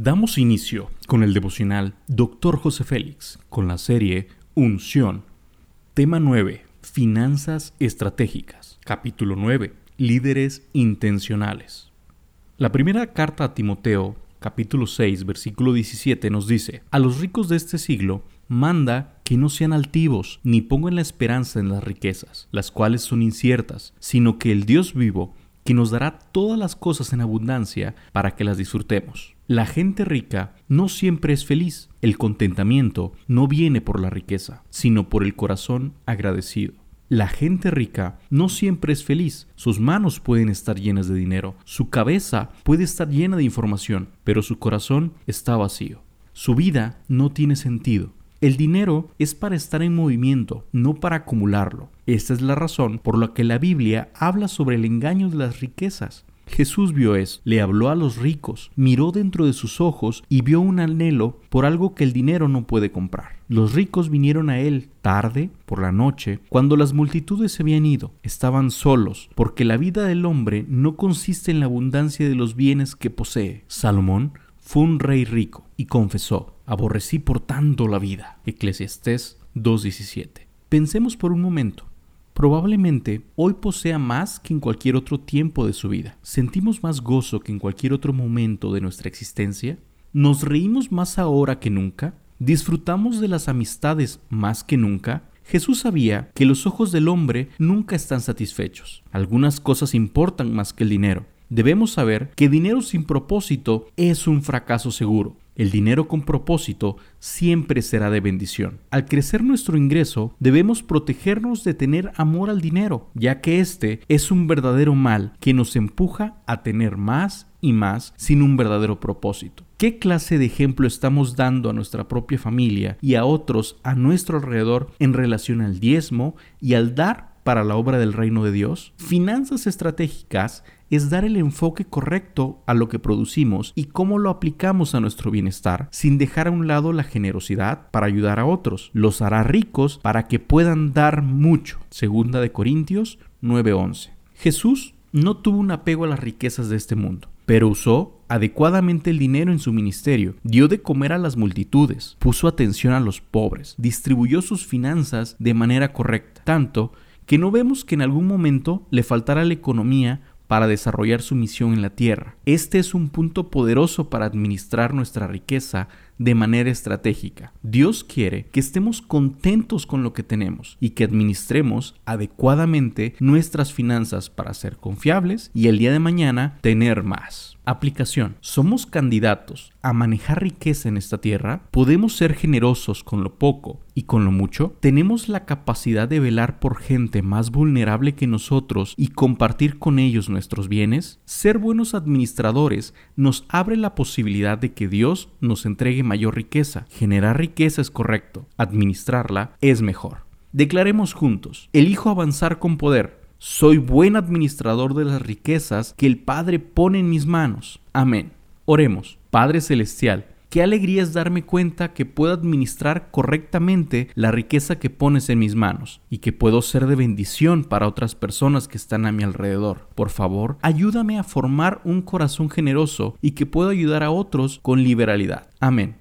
Damos inicio con el devocional Dr. José Félix, con la serie Unción. Tema 9. Finanzas estratégicas. Capítulo 9. Líderes intencionales. La primera carta a Timoteo, capítulo 6, versículo 17 nos dice, A los ricos de este siglo manda que no sean altivos, ni pongan la esperanza en las riquezas, las cuales son inciertas, sino que el Dios vivo, que nos dará todas las cosas en abundancia para que las disfrutemos. La gente rica no siempre es feliz. El contentamiento no viene por la riqueza, sino por el corazón agradecido. La gente rica no siempre es feliz. Sus manos pueden estar llenas de dinero, su cabeza puede estar llena de información, pero su corazón está vacío. Su vida no tiene sentido. El dinero es para estar en movimiento, no para acumularlo. Esta es la razón por la que la Biblia habla sobre el engaño de las riquezas. Jesús vio eso, le habló a los ricos, miró dentro de sus ojos y vio un anhelo por algo que el dinero no puede comprar. Los ricos vinieron a él tarde, por la noche, cuando las multitudes se habían ido. Estaban solos, porque la vida del hombre no consiste en la abundancia de los bienes que posee. Salomón fue un rey rico y confesó, aborrecí por tanto la vida. Eclesiastés 2.17. Pensemos por un momento. Probablemente hoy posea más que en cualquier otro tiempo de su vida. ¿Sentimos más gozo que en cualquier otro momento de nuestra existencia? ¿Nos reímos más ahora que nunca? ¿Disfrutamos de las amistades más que nunca? Jesús sabía que los ojos del hombre nunca están satisfechos. Algunas cosas importan más que el dinero. Debemos saber que dinero sin propósito es un fracaso seguro. El dinero con propósito siempre será de bendición. Al crecer nuestro ingreso, debemos protegernos de tener amor al dinero, ya que este es un verdadero mal que nos empuja a tener más y más sin un verdadero propósito. ¿Qué clase de ejemplo estamos dando a nuestra propia familia y a otros a nuestro alrededor en relación al diezmo y al dar para la obra del reino de Dios? Finanzas estratégicas es dar el enfoque correcto a lo que producimos y cómo lo aplicamos a nuestro bienestar, sin dejar a un lado la generosidad para ayudar a otros. Los hará ricos para que puedan dar mucho. Segunda de Corintios 9:11. Jesús no tuvo un apego a las riquezas de este mundo, pero usó adecuadamente el dinero en su ministerio, dio de comer a las multitudes, puso atención a los pobres, distribuyó sus finanzas de manera correcta, tanto que no vemos que en algún momento le faltara la economía para desarrollar su misión en la tierra. Este es un punto poderoso para administrar nuestra riqueza de manera estratégica. Dios quiere que estemos contentos con lo que tenemos y que administremos adecuadamente nuestras finanzas para ser confiables y el día de mañana tener más. Aplicación. ¿Somos candidatos a manejar riqueza en esta tierra? ¿Podemos ser generosos con lo poco y con lo mucho? ¿Tenemos la capacidad de velar por gente más vulnerable que nosotros y compartir con ellos nuestros bienes? Ser buenos administradores nos abre la posibilidad de que Dios nos entregue mayor riqueza. Generar riqueza es correcto, administrarla es mejor. Declaremos juntos, elijo avanzar con poder. Soy buen administrador de las riquezas que el Padre pone en mis manos. Amén. Oremos, Padre Celestial, Qué alegría es darme cuenta que puedo administrar correctamente la riqueza que pones en mis manos y que puedo ser de bendición para otras personas que están a mi alrededor. Por favor, ayúdame a formar un corazón generoso y que pueda ayudar a otros con liberalidad. Amén.